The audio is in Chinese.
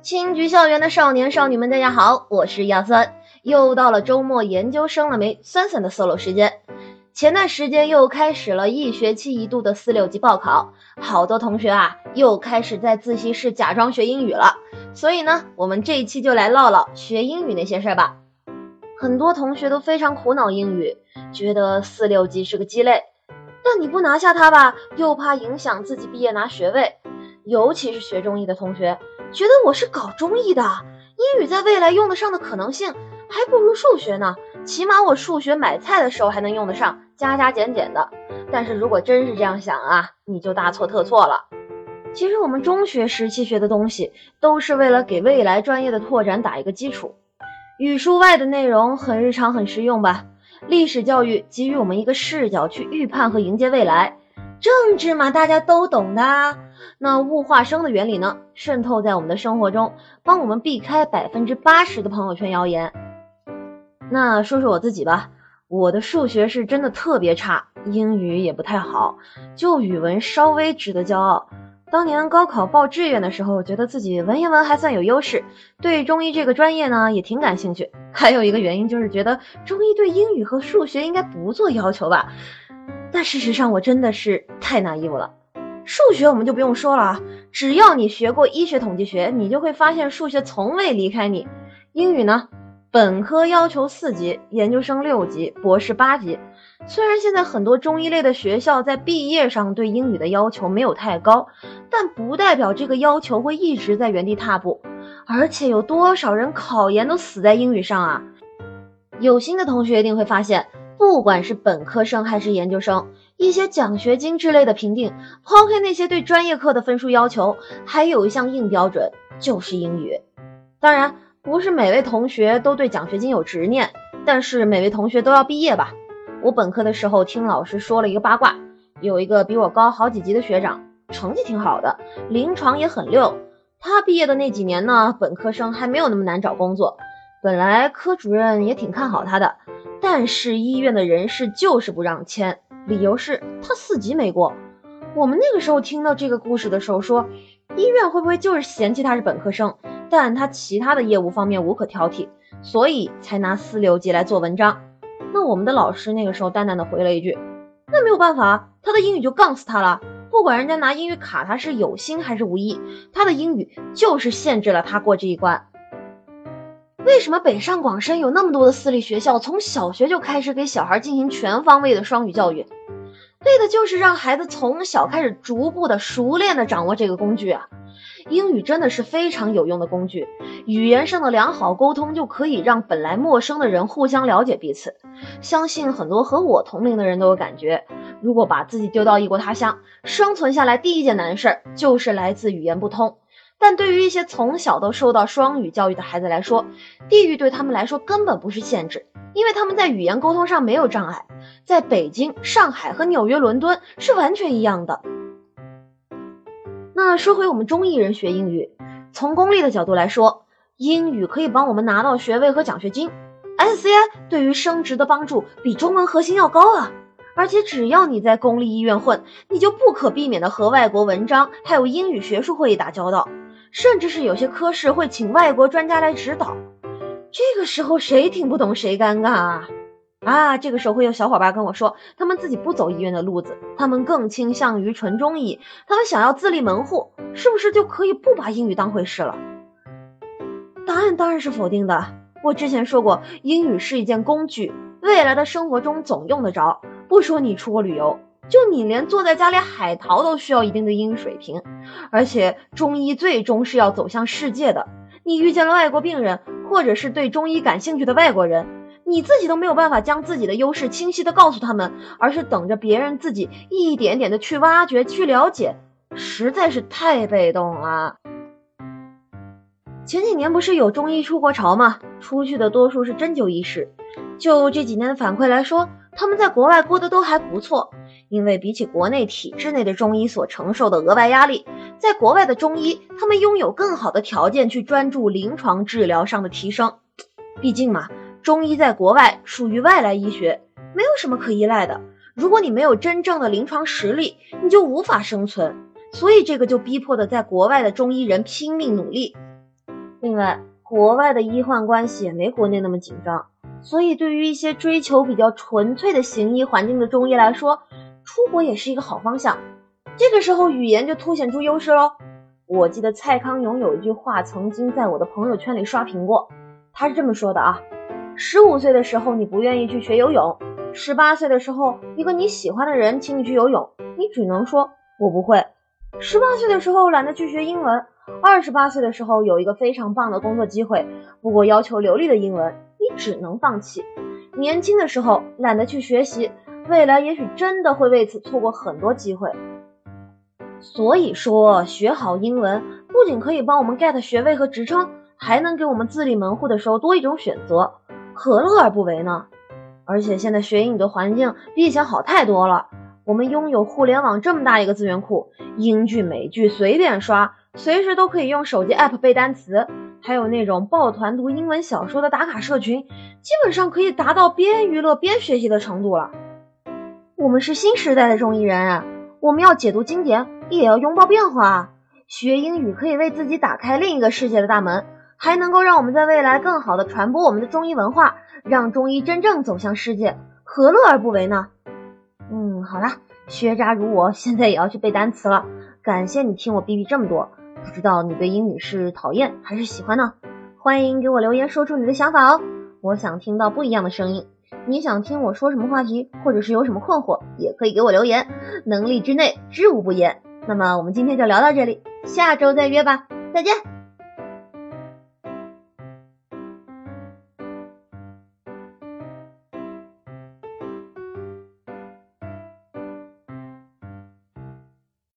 青桔校园的少年少女们，大家好，我是亚酸，又到了周末研究生了没？酸酸的 solo 时间。前段时间又开始了一学期一度的四六级报考，好多同学啊又开始在自习室假装学英语了。所以呢，我们这一期就来唠唠学英语那些事儿吧。很多同学都非常苦恼英语，觉得四六级是个鸡肋，但你不拿下它吧，又怕影响自己毕业拿学位。尤其是学中医的同学。觉得我是搞中医的，英语在未来用得上的可能性还不如数学呢。起码我数学买菜的时候还能用得上，加加减减的。但是如果真是这样想啊，你就大错特错了。其实我们中学时期学的东西，都是为了给未来专业的拓展打一个基础。语数外的内容很日常很实用吧？历史教育给予我们一个视角去预判和迎接未来。政治嘛，大家都懂的。那物化生的原理呢？渗透在我们的生活中，帮我们避开百分之八十的朋友圈谣言。那说说我自己吧，我的数学是真的特别差，英语也不太好，就语文稍微值得骄傲。当年高考报志愿的时候，觉得自己文言文还算有优势，对中医这个专业呢也挺感兴趣。还有一个原因就是觉得中医对英语和数学应该不做要求吧。但事实上我真的是太 naive 了。数学我们就不用说了啊，只要你学过医学统计学，你就会发现数学从未离开你。英语呢，本科要求四级，研究生六级，博士八级。虽然现在很多中医类的学校在毕业上对英语的要求没有太高，但不代表这个要求会一直在原地踏步。而且有多少人考研都死在英语上啊？有心的同学一定会发现，不管是本科生还是研究生。一些奖学金之类的评定，抛开那些对专业课的分数要求，还有一项硬标准就是英语。当然，不是每位同学都对奖学金有执念，但是每位同学都要毕业吧。我本科的时候听老师说了一个八卦，有一个比我高好几级的学长，成绩挺好的，临床也很溜。他毕业的那几年呢，本科生还没有那么难找工作，本来科主任也挺看好他的，但是医院的人事就是不让签。理由是他四级没过。我们那个时候听到这个故事的时候，说医院会不会就是嫌弃他是本科生，但他其他的业务方面无可挑剔，所以才拿四六级来做文章？那我们的老师那个时候淡淡的回了一句：“那没有办法，他的英语就杠死他了。不管人家拿英语卡他是有心还是无意，他的英语就是限制了他过这一关。”为什么北上广深有那么多的私立学校，从小学就开始给小孩进行全方位的双语教育？为的就是让孩子从小开始逐步的熟练的掌握这个工具啊！英语真的是非常有用的工具，语言上的良好沟通就可以让本来陌生的人互相了解彼此。相信很多和我同龄的人都有感觉，如果把自己丢到异国他乡，生存下来第一件难事儿就是来自语言不通。但对于一些从小都受到双语教育的孩子来说，地域对他们来说根本不是限制，因为他们在语言沟通上没有障碍，在北京、上海和纽约、伦敦是完全一样的。那说回我们中意人学英语，从功利的角度来说，英语可以帮我们拿到学位和奖学金，SCI 对于升职的帮助比中文核心要高啊！而且只要你在公立医院混，你就不可避免的和外国文章还有英语学术会议打交道。甚至是有些科室会请外国专家来指导，这个时候谁听不懂谁尴尬啊！啊，这个时候会有小伙伴跟我说，他们自己不走医院的路子，他们更倾向于纯中医，他们想要自立门户，是不是就可以不把英语当回事了？答案当然是否定的。我之前说过，英语是一件工具，未来的生活中总用得着。不说你出国旅游。就你连坐在家里海淘都需要一定的英语水平，而且中医最终是要走向世界的。你遇见了外国病人，或者是对中医感兴趣的外国人，你自己都没有办法将自己的优势清晰的告诉他们，而是等着别人自己一点点的去挖掘、去了解，实在是太被动了。前几年不是有中医出国潮吗？出去的多数是针灸医师。就这几年的反馈来说，他们在国外过得都还不错。因为比起国内体制内的中医所承受的额外压力，在国外的中医，他们拥有更好的条件去专注临床治疗上的提升。毕竟嘛，中医在国外属于外来医学，没有什么可依赖的。如果你没有真正的临床实力，你就无法生存。所以这个就逼迫的在国外的中医人拼命努力。另外，国外的医患关系也没国内那么紧张，所以对于一些追求比较纯粹的行医环境的中医来说，出国也是一个好方向。这个时候语言就凸显出优势喽。我记得蔡康永有一句话曾经在我的朋友圈里刷屏过，他是这么说的啊：十五岁的时候你不愿意去学游泳，十八岁的时候一个你喜欢的人请你去游泳，你只能说我不会；十八岁的时候懒得去学英文，二十八岁的时候有一个非常棒的工作机会，不过要求流利的英文，你只能放弃。年轻的时候懒得去学习，未来也许真的会为此错过很多机会。所以说，学好英文不仅可以帮我们 get 学位和职称，还能给我们自立门户的时候多一种选择，何乐而不为呢？而且现在学英语的环境比以前好太多了，我们拥有互联网这么大一个资源库，英剧美剧随便刷，随时都可以用手机 app 背单词，还有那种抱团读英文小说的打卡社群，基本上可以达到边娱乐边学习的程度了。我们是新时代的中医人！我们要解读经典，也要拥抱变化。学英语可以为自己打开另一个世界的大门，还能够让我们在未来更好的传播我们的中医文化，让中医真正走向世界，何乐而不为呢？嗯，好啦，学渣如我，现在也要去背单词了。感谢你听我哔哔这么多，不知道你对英语是讨厌还是喜欢呢？欢迎给我留言说出你的想法哦，我想听到不一样的声音。你想听我说什么话题，或者是有什么困惑，也可以给我留言，能力之内知无不言。那么我们今天就聊到这里，下周再约吧，再见。